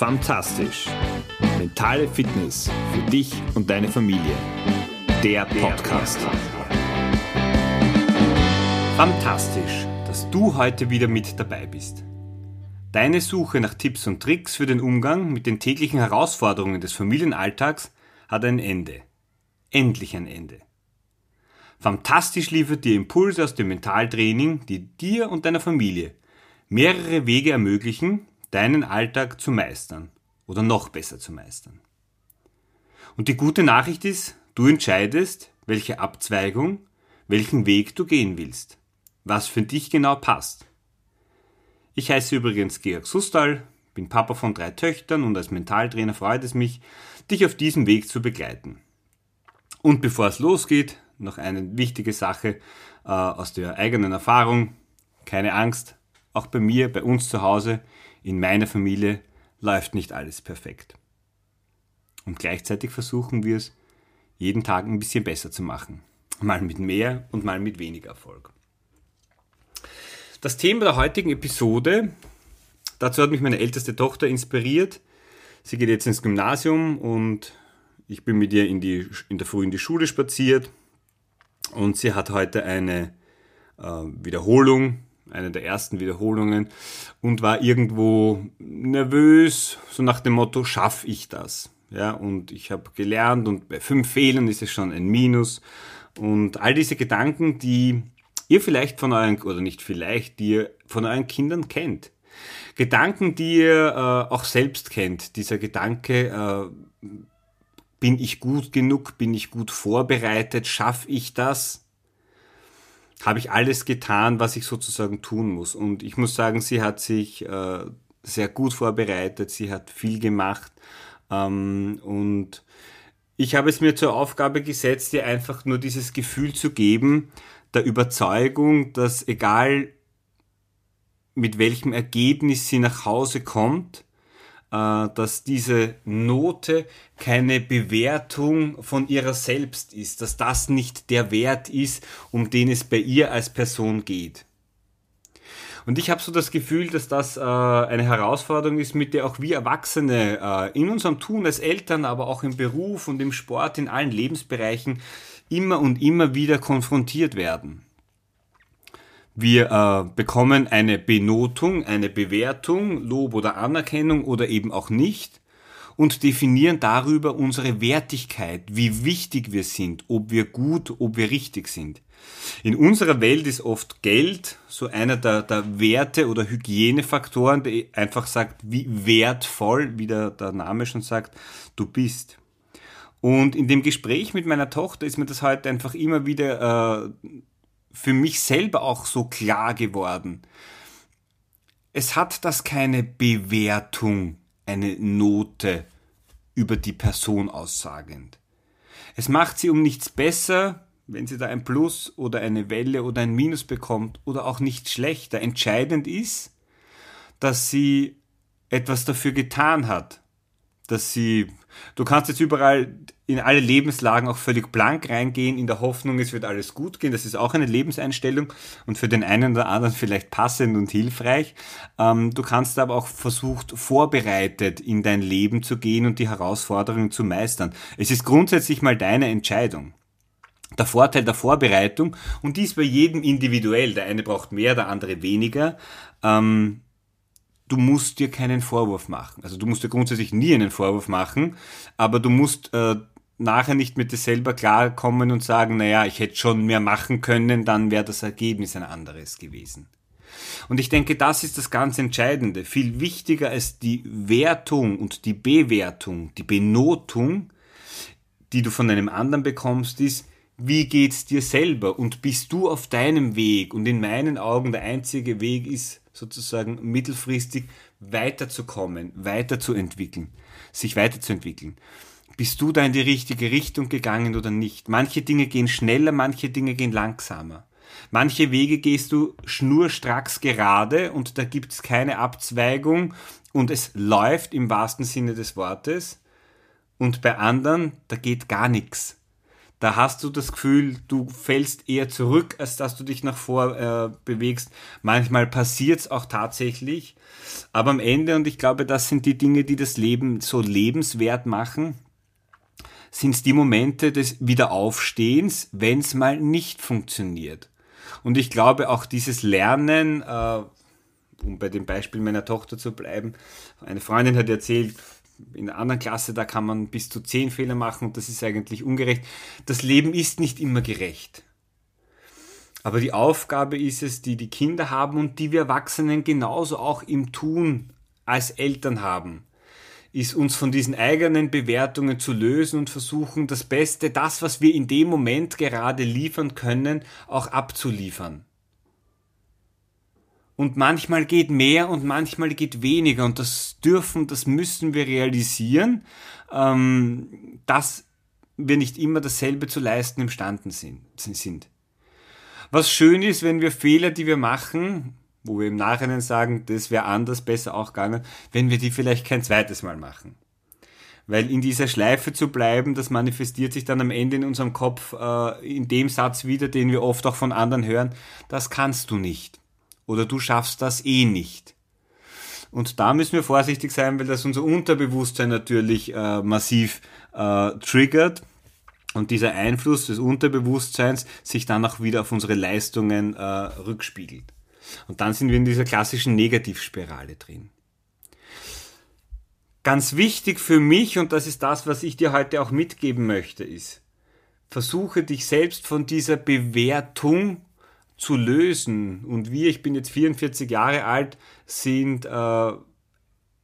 Fantastisch. Mentale Fitness für dich und deine Familie. Der Podcast. Fantastisch, dass du heute wieder mit dabei bist. Deine Suche nach Tipps und Tricks für den Umgang mit den täglichen Herausforderungen des Familienalltags hat ein Ende. Endlich ein Ende. Fantastisch liefert dir Impulse aus dem Mentaltraining, die dir und deiner Familie mehrere Wege ermöglichen, deinen Alltag zu meistern oder noch besser zu meistern. Und die gute Nachricht ist, du entscheidest, welche Abzweigung, welchen Weg du gehen willst, was für dich genau passt. Ich heiße übrigens Georg Sustal, bin Papa von drei Töchtern und als Mentaltrainer freut es mich, dich auf diesem Weg zu begleiten. Und bevor es losgeht, noch eine wichtige Sache äh, aus der eigenen Erfahrung. Keine Angst, auch bei mir, bei uns zu Hause, in meiner Familie läuft nicht alles perfekt. Und gleichzeitig versuchen wir es jeden Tag ein bisschen besser zu machen. Mal mit mehr und mal mit weniger Erfolg. Das Thema der heutigen Episode, dazu hat mich meine älteste Tochter inspiriert. Sie geht jetzt ins Gymnasium und ich bin mit ihr in, die, in der Früh in die Schule spaziert und sie hat heute eine äh, Wiederholung eine der ersten Wiederholungen und war irgendwo nervös, so nach dem Motto, schaff ich das? Ja, und ich habe gelernt und bei fünf Fehlern ist es schon ein Minus. Und all diese Gedanken, die ihr vielleicht von euren, oder nicht vielleicht, die ihr von euren Kindern kennt. Gedanken, die ihr äh, auch selbst kennt. Dieser Gedanke, äh, bin ich gut genug, bin ich gut vorbereitet, schaffe ich das? Habe ich alles getan, was ich sozusagen tun muss. Und ich muss sagen, sie hat sich äh, sehr gut vorbereitet, sie hat viel gemacht. Ähm, und ich habe es mir zur Aufgabe gesetzt, ihr einfach nur dieses Gefühl zu geben, der Überzeugung, dass egal mit welchem Ergebnis sie nach Hause kommt, dass diese Note keine Bewertung von ihrer selbst ist, dass das nicht der Wert ist, um den es bei ihr als Person geht. Und ich habe so das Gefühl, dass das äh, eine Herausforderung ist, mit der auch wir Erwachsene äh, in unserem Tun als Eltern, aber auch im Beruf und im Sport, in allen Lebensbereichen immer und immer wieder konfrontiert werden. Wir äh, bekommen eine Benotung, eine Bewertung, Lob oder Anerkennung oder eben auch nicht und definieren darüber unsere Wertigkeit, wie wichtig wir sind, ob wir gut, ob wir richtig sind. In unserer Welt ist oft Geld so einer der, der Werte oder Hygienefaktoren, der einfach sagt, wie wertvoll, wie der, der Name schon sagt, du bist. Und in dem Gespräch mit meiner Tochter ist mir das heute einfach immer wieder äh, für mich selber auch so klar geworden. Es hat das keine Bewertung, eine Note über die Person aussagend. Es macht sie um nichts besser, wenn sie da ein Plus oder eine Welle oder ein Minus bekommt oder auch nicht schlechter. Entscheidend ist, dass sie etwas dafür getan hat, dass sie, du kannst jetzt überall in alle Lebenslagen auch völlig blank reingehen, in der Hoffnung, es wird alles gut gehen. Das ist auch eine Lebenseinstellung und für den einen oder anderen vielleicht passend und hilfreich. Ähm, du kannst aber auch versucht, vorbereitet in dein Leben zu gehen und die Herausforderungen zu meistern. Es ist grundsätzlich mal deine Entscheidung. Der Vorteil der Vorbereitung, und dies bei jedem individuell, der eine braucht mehr, der andere weniger, ähm, du musst dir keinen Vorwurf machen. Also du musst dir grundsätzlich nie einen Vorwurf machen, aber du musst äh, nachher nicht mit dir selber klarkommen und sagen, naja, ich hätte schon mehr machen können, dann wäre das Ergebnis ein anderes gewesen. Und ich denke, das ist das ganz Entscheidende. Viel wichtiger als die Wertung und die Bewertung, die Benotung, die du von einem anderen bekommst, ist, wie geht's dir selber und bist du auf deinem Weg? Und in meinen Augen der einzige Weg ist sozusagen mittelfristig weiterzukommen, weiterzuentwickeln, sich weiterzuentwickeln bist du da in die richtige Richtung gegangen oder nicht? Manche Dinge gehen schneller, manche Dinge gehen langsamer. Manche Wege gehst du schnurstracks gerade und da gibt's keine Abzweigung und es läuft im wahrsten Sinne des Wortes. Und bei anderen, da geht gar nichts. Da hast du das Gefühl, du fällst eher zurück, als dass du dich nach vor äh, bewegst. Manchmal passiert es auch tatsächlich. Aber am Ende, und ich glaube, das sind die Dinge, die das Leben so lebenswert machen, sind es die Momente des Wiederaufstehens, wenn es mal nicht funktioniert. Und ich glaube auch dieses Lernen, äh, um bei dem Beispiel meiner Tochter zu bleiben, eine Freundin hat erzählt, in einer anderen Klasse, da kann man bis zu zehn Fehler machen und das ist eigentlich ungerecht. Das Leben ist nicht immer gerecht. Aber die Aufgabe ist es, die die Kinder haben und die wir Erwachsenen genauso auch im Tun als Eltern haben, ist uns von diesen eigenen Bewertungen zu lösen und versuchen, das Beste, das, was wir in dem Moment gerade liefern können, auch abzuliefern. Und manchmal geht mehr und manchmal geht weniger. Und das dürfen, das müssen wir realisieren, ähm, dass wir nicht immer dasselbe zu leisten imstande sind. Was schön ist, wenn wir Fehler, die wir machen, wo wir im Nachhinein sagen, das wäre anders, besser auch gegangen, wenn wir die vielleicht kein zweites Mal machen. Weil in dieser Schleife zu bleiben, das manifestiert sich dann am Ende in unserem Kopf äh, in dem Satz wieder, den wir oft auch von anderen hören, das kannst du nicht oder du schaffst das eh nicht. Und da müssen wir vorsichtig sein, weil das unser Unterbewusstsein natürlich äh, massiv äh, triggert und dieser Einfluss des Unterbewusstseins sich dann auch wieder auf unsere Leistungen äh, rückspiegelt. Und dann sind wir in dieser klassischen Negativspirale drin. Ganz wichtig für mich, und das ist das, was ich dir heute auch mitgeben möchte, ist, versuche dich selbst von dieser Bewertung zu lösen. Und wir, ich bin jetzt 44 Jahre alt, sind äh,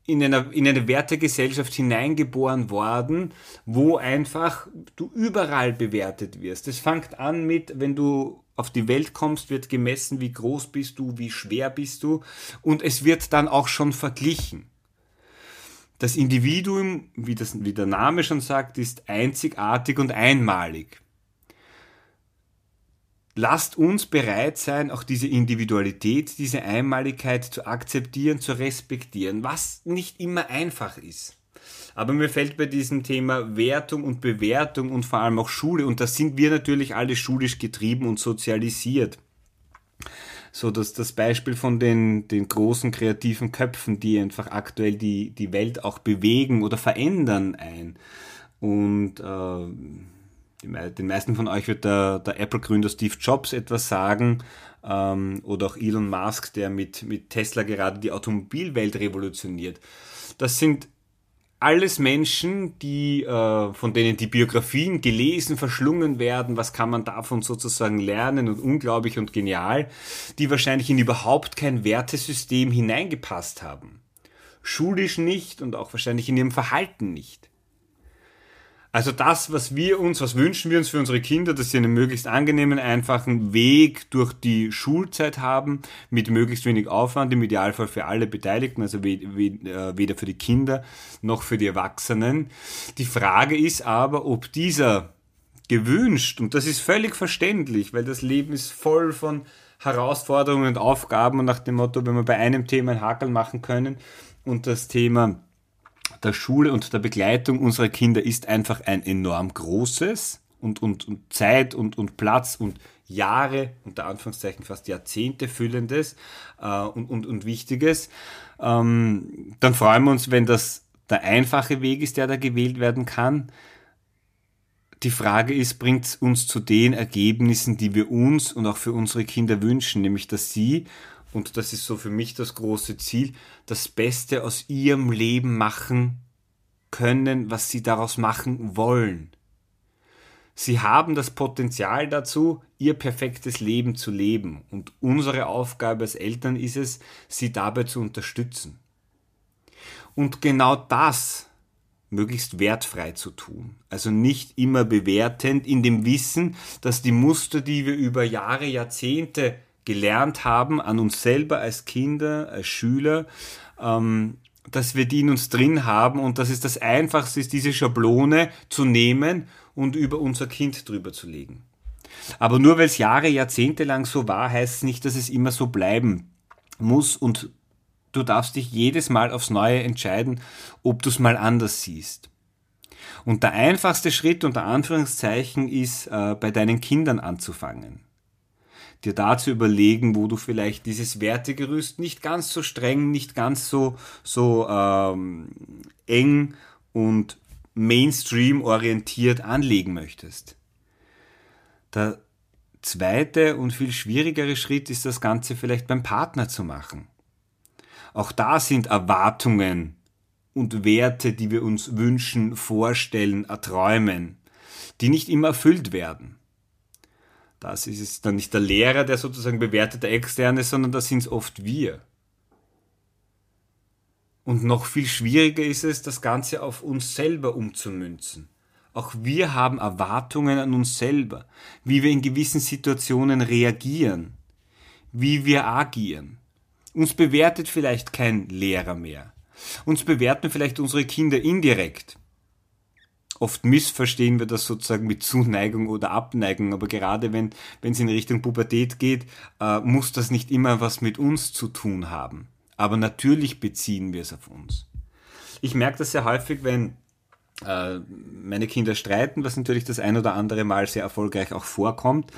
in, einer, in eine Wertegesellschaft hineingeboren worden, wo einfach du überall bewertet wirst. Es fängt an mit, wenn du auf die Welt kommst, wird gemessen, wie groß bist du, wie schwer bist du und es wird dann auch schon verglichen. Das Individuum, wie, das, wie der Name schon sagt, ist einzigartig und einmalig lasst uns bereit sein, auch diese Individualität, diese Einmaligkeit zu akzeptieren, zu respektieren, was nicht immer einfach ist. Aber mir fällt bei diesem Thema Wertung und Bewertung und vor allem auch Schule, und da sind wir natürlich alle schulisch getrieben und sozialisiert. So dass das Beispiel von den, den großen kreativen Köpfen, die einfach aktuell die, die Welt auch bewegen oder verändern ein. Und äh, den meisten von euch wird der, der Apple-Gründer Steve Jobs etwas sagen ähm, oder auch Elon Musk, der mit, mit Tesla gerade die Automobilwelt revolutioniert. Das sind alles Menschen, die, äh, von denen die Biografien gelesen, verschlungen werden, was kann man davon sozusagen lernen und unglaublich und genial, die wahrscheinlich in überhaupt kein Wertesystem hineingepasst haben. Schulisch nicht und auch wahrscheinlich in ihrem Verhalten nicht. Also das, was wir uns, was wünschen wir uns für unsere Kinder, dass sie einen möglichst angenehmen, einfachen Weg durch die Schulzeit haben, mit möglichst wenig Aufwand, im Idealfall für alle Beteiligten, also äh, weder für die Kinder noch für die Erwachsenen. Die Frage ist aber, ob dieser gewünscht, und das ist völlig verständlich, weil das Leben ist voll von Herausforderungen und Aufgaben und nach dem Motto, wenn wir bei einem Thema einen Hakel machen können und das Thema der Schule und der Begleitung unserer Kinder ist einfach ein enorm großes und, und, und Zeit und, und Platz und Jahre, unter Anführungszeichen fast Jahrzehnte füllendes äh, und, und, und wichtiges. Ähm, dann freuen wir uns, wenn das der einfache Weg ist, der da gewählt werden kann. Die Frage ist, bringt es uns zu den Ergebnissen, die wir uns und auch für unsere Kinder wünschen, nämlich dass sie und das ist so für mich das große Ziel, das Beste aus ihrem Leben machen können, was sie daraus machen wollen. Sie haben das Potenzial dazu, ihr perfektes Leben zu leben. Und unsere Aufgabe als Eltern ist es, sie dabei zu unterstützen. Und genau das möglichst wertfrei zu tun. Also nicht immer bewertend in dem Wissen, dass die Muster, die wir über Jahre, Jahrzehnte gelernt haben an uns selber als Kinder, als Schüler, ähm, dass wir die in uns drin haben und dass es das Einfachste ist, diese Schablone zu nehmen und über unser Kind drüber zu legen. Aber nur weil es Jahre, Jahrzehnte lang so war, heißt es nicht, dass es immer so bleiben muss und du darfst dich jedes Mal aufs Neue entscheiden, ob du es mal anders siehst. Und der einfachste Schritt unter Anführungszeichen ist, äh, bei deinen Kindern anzufangen. Dir da zu überlegen, wo du vielleicht dieses Wertegerüst nicht ganz so streng, nicht ganz so, so ähm, eng und Mainstream orientiert anlegen möchtest. Der zweite und viel schwierigere Schritt ist das Ganze vielleicht beim Partner zu machen. Auch da sind Erwartungen und Werte, die wir uns wünschen, vorstellen, erträumen, die nicht immer erfüllt werden. Das ist es dann nicht der Lehrer, der sozusagen bewertet der Externe, sondern das sind es oft wir. Und noch viel schwieriger ist es, das Ganze auf uns selber umzumünzen. Auch wir haben Erwartungen an uns selber, wie wir in gewissen Situationen reagieren, wie wir agieren. Uns bewertet vielleicht kein Lehrer mehr. Uns bewerten vielleicht unsere Kinder indirekt. Oft missverstehen wir das sozusagen mit Zuneigung oder Abneigung, aber gerade wenn es in Richtung Pubertät geht, äh, muss das nicht immer was mit uns zu tun haben. Aber natürlich beziehen wir es auf uns. Ich merke das sehr häufig, wenn äh, meine Kinder streiten, was natürlich das ein oder andere Mal sehr erfolgreich auch vorkommt,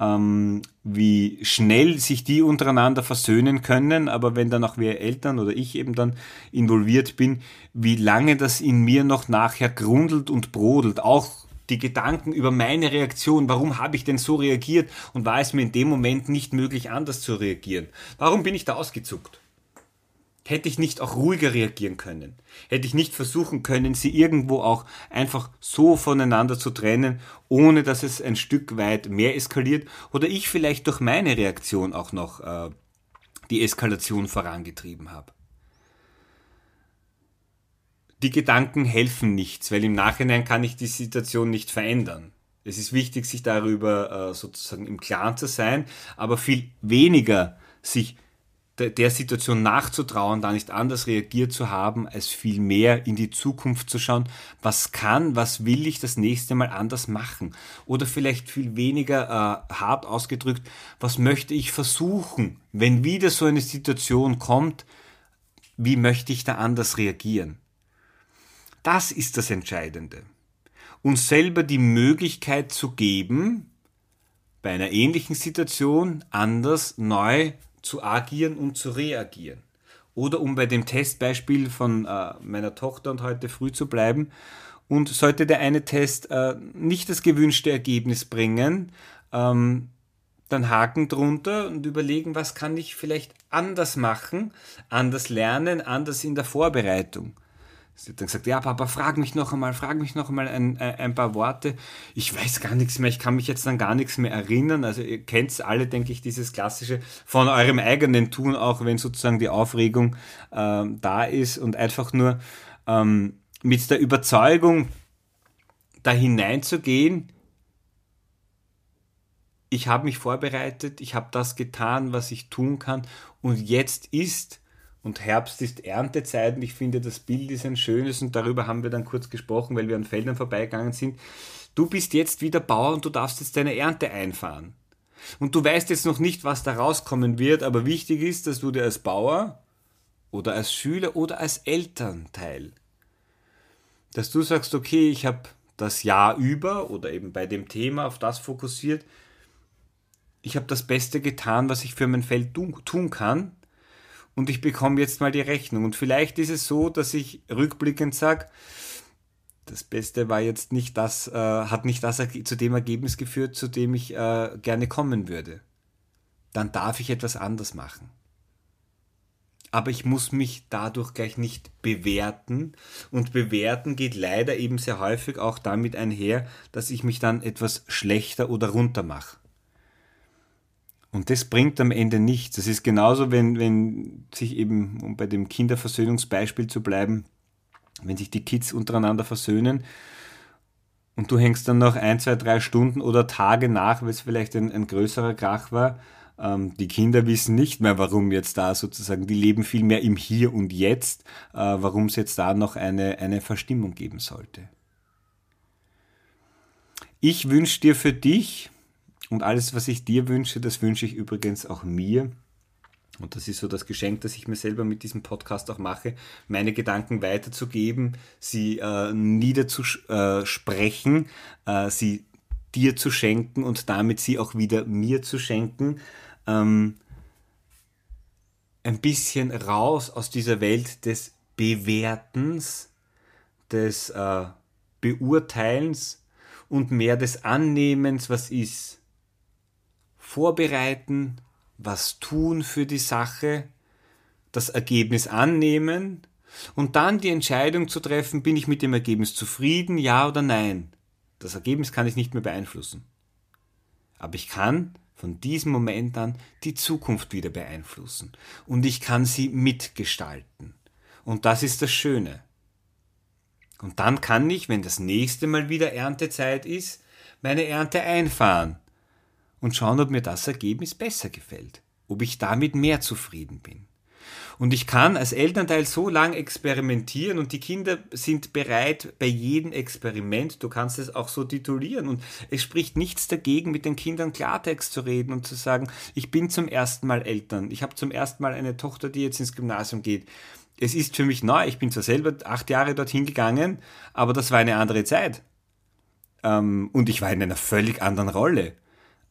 ähm, wie schnell sich die untereinander versöhnen können, aber wenn dann auch wir Eltern oder ich eben dann involviert bin, wie lange das in mir noch nachher grundelt und brodelt, auch die Gedanken über meine Reaktion, warum habe ich denn so reagiert und war es mir in dem Moment nicht möglich, anders zu reagieren? Warum bin ich da ausgezuckt? Hätte ich nicht auch ruhiger reagieren können? Hätte ich nicht versuchen können, sie irgendwo auch einfach so voneinander zu trennen, ohne dass es ein Stück weit mehr eskaliert? Oder ich vielleicht durch meine Reaktion auch noch äh, die Eskalation vorangetrieben habe? Die Gedanken helfen nichts, weil im Nachhinein kann ich die Situation nicht verändern. Es ist wichtig, sich darüber äh, sozusagen im Klaren zu sein, aber viel weniger sich der Situation nachzutrauen, da nicht anders reagiert zu haben, als viel mehr in die Zukunft zu schauen, was kann, was will ich das nächste Mal anders machen? Oder vielleicht viel weniger äh, hart ausgedrückt, was möchte ich versuchen, wenn wieder so eine Situation kommt, wie möchte ich da anders reagieren? Das ist das Entscheidende. Uns selber die Möglichkeit zu geben, bei einer ähnlichen Situation anders neu zu agieren und zu reagieren. Oder um bei dem Testbeispiel von äh, meiner Tochter und heute früh zu bleiben, und sollte der eine Test äh, nicht das gewünschte Ergebnis bringen, ähm, dann Haken drunter und überlegen, was kann ich vielleicht anders machen, anders lernen, anders in der Vorbereitung. Sie hat dann gesagt, ja, Papa, frag mich noch einmal, frag mich noch einmal ein, ein paar Worte. Ich weiß gar nichts mehr, ich kann mich jetzt an gar nichts mehr erinnern. Also ihr kennt alle, denke ich, dieses klassische von eurem eigenen Tun, auch wenn sozusagen die Aufregung ähm, da ist und einfach nur ähm, mit der Überzeugung da hineinzugehen, ich habe mich vorbereitet, ich habe das getan, was ich tun kann und jetzt ist und Herbst ist Erntezeit und ich finde, das Bild ist ein schönes und darüber haben wir dann kurz gesprochen, weil wir an Feldern vorbeigegangen sind. Du bist jetzt wieder Bauer und du darfst jetzt deine Ernte einfahren. Und du weißt jetzt noch nicht, was da rauskommen wird, aber wichtig ist, dass du dir als Bauer oder als Schüler oder als Elternteil, dass du sagst, okay, ich habe das Jahr über oder eben bei dem Thema auf das fokussiert, ich habe das Beste getan, was ich für mein Feld tun kann und ich bekomme jetzt mal die Rechnung. Und vielleicht ist es so, dass ich rückblickend sage, das Beste war jetzt nicht das, äh, hat nicht das zu dem Ergebnis geführt, zu dem ich äh, gerne kommen würde. Dann darf ich etwas anders machen. Aber ich muss mich dadurch gleich nicht bewerten. Und bewerten geht leider eben sehr häufig auch damit einher, dass ich mich dann etwas schlechter oder runter mache. Und das bringt am Ende nichts. Das ist genauso, wenn, wenn sich eben, um bei dem Kinderversöhnungsbeispiel zu bleiben, wenn sich die Kids untereinander versöhnen und du hängst dann noch ein, zwei, drei Stunden oder Tage nach, weil es vielleicht ein, ein größerer Krach war, ähm, die Kinder wissen nicht mehr, warum jetzt da sozusagen, die leben viel mehr im Hier und Jetzt, äh, warum es jetzt da noch eine, eine Verstimmung geben sollte. Ich wünsche dir für dich, und alles, was ich dir wünsche, das wünsche ich übrigens auch mir, Und das ist so das Geschenk, das ich mir selber mit diesem Podcast auch mache, meine Gedanken weiterzugeben, sie äh, niederzusprechen, äh, sie dir zu schenken und damit sie auch wieder mir zu schenken. Ähm, ein bisschen raus aus dieser Welt des Bewertens, des äh, Beurteilens und mehr des Annehmens, was ist. Vorbereiten, was tun für die Sache, das Ergebnis annehmen und dann die Entscheidung zu treffen, bin ich mit dem Ergebnis zufrieden, ja oder nein. Das Ergebnis kann ich nicht mehr beeinflussen. Aber ich kann von diesem Moment an die Zukunft wieder beeinflussen. Und ich kann sie mitgestalten. Und das ist das Schöne. Und dann kann ich, wenn das nächste Mal wieder Erntezeit ist, meine Ernte einfahren und schauen, ob mir das Ergebnis besser gefällt, ob ich damit mehr zufrieden bin. Und ich kann als Elternteil so lang experimentieren und die Kinder sind bereit bei jedem Experiment. Du kannst es auch so titulieren und es spricht nichts dagegen, mit den Kindern Klartext zu reden und zu sagen, ich bin zum ersten Mal Eltern. Ich habe zum ersten Mal eine Tochter, die jetzt ins Gymnasium geht. Es ist für mich neu. Ich bin zwar selber acht Jahre dorthin gegangen, aber das war eine andere Zeit. Ähm, und ich war in einer völlig anderen Rolle.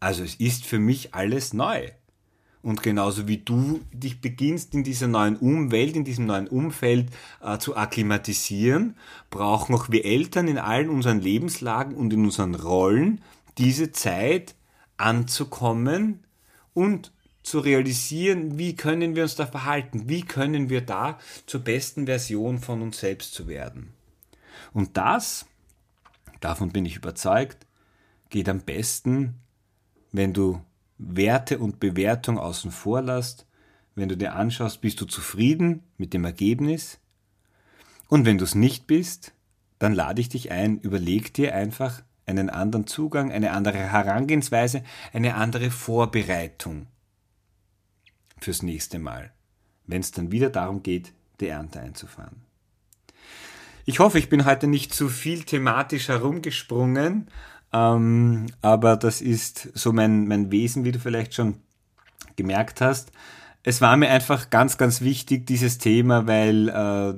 Also es ist für mich alles neu. Und genauso wie du dich beginnst in dieser neuen Umwelt, in diesem neuen Umfeld äh, zu akklimatisieren, brauchen auch wir Eltern in allen unseren Lebenslagen und in unseren Rollen diese Zeit anzukommen und zu realisieren, wie können wir uns da verhalten, wie können wir da zur besten Version von uns selbst zu werden. Und das, davon bin ich überzeugt, geht am besten, wenn du Werte und Bewertung außen vor lässt, wenn du dir anschaust, bist du zufrieden mit dem Ergebnis? Und wenn du es nicht bist, dann lade ich dich ein, überleg dir einfach einen anderen Zugang, eine andere Herangehensweise, eine andere Vorbereitung fürs nächste Mal, wenn es dann wieder darum geht, die Ernte einzufahren. Ich hoffe, ich bin heute nicht zu viel thematisch herumgesprungen, ähm, aber das ist so mein, mein Wesen, wie du vielleicht schon gemerkt hast. Es war mir einfach ganz, ganz wichtig, dieses Thema, weil äh,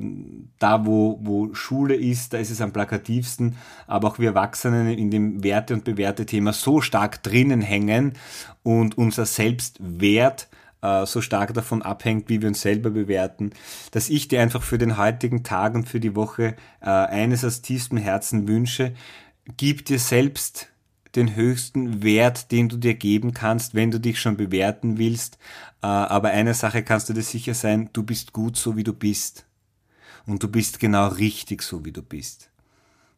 da, wo, wo Schule ist, da ist es am plakativsten, aber auch wir Erwachsenen in dem Werte- und Bewerte-Thema so stark drinnen hängen und unser Selbstwert äh, so stark davon abhängt, wie wir uns selber bewerten, dass ich dir einfach für den heutigen Tag und für die Woche äh, eines aus tiefstem Herzen wünsche, gib dir selbst den höchsten Wert, den du dir geben kannst, wenn du dich schon bewerten willst. Äh, aber eine Sache kannst du dir sicher sein, du bist gut so, wie du bist. Und du bist genau richtig so, wie du bist.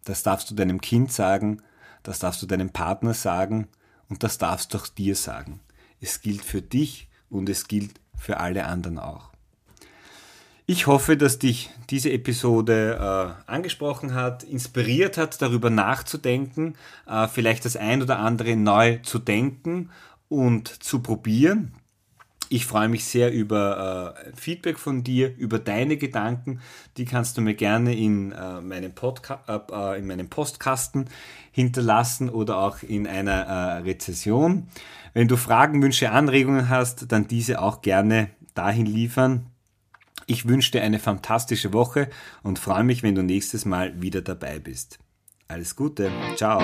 Das darfst du deinem Kind sagen, das darfst du deinem Partner sagen und das darfst du auch dir sagen. Es gilt für dich und es gilt für alle anderen auch. Ich hoffe, dass dich diese Episode äh, angesprochen hat, inspiriert hat, darüber nachzudenken, äh, vielleicht das ein oder andere neu zu denken und zu probieren. Ich freue mich sehr über äh, Feedback von dir, über deine Gedanken. Die kannst du mir gerne in, äh, meinem, Podca äh, in meinem Postkasten hinterlassen oder auch in einer äh, Rezession. Wenn du Fragen, Wünsche, Anregungen hast, dann diese auch gerne dahin liefern. Ich wünsche dir eine fantastische Woche und freue mich, wenn du nächstes Mal wieder dabei bist. Alles Gute, ciao.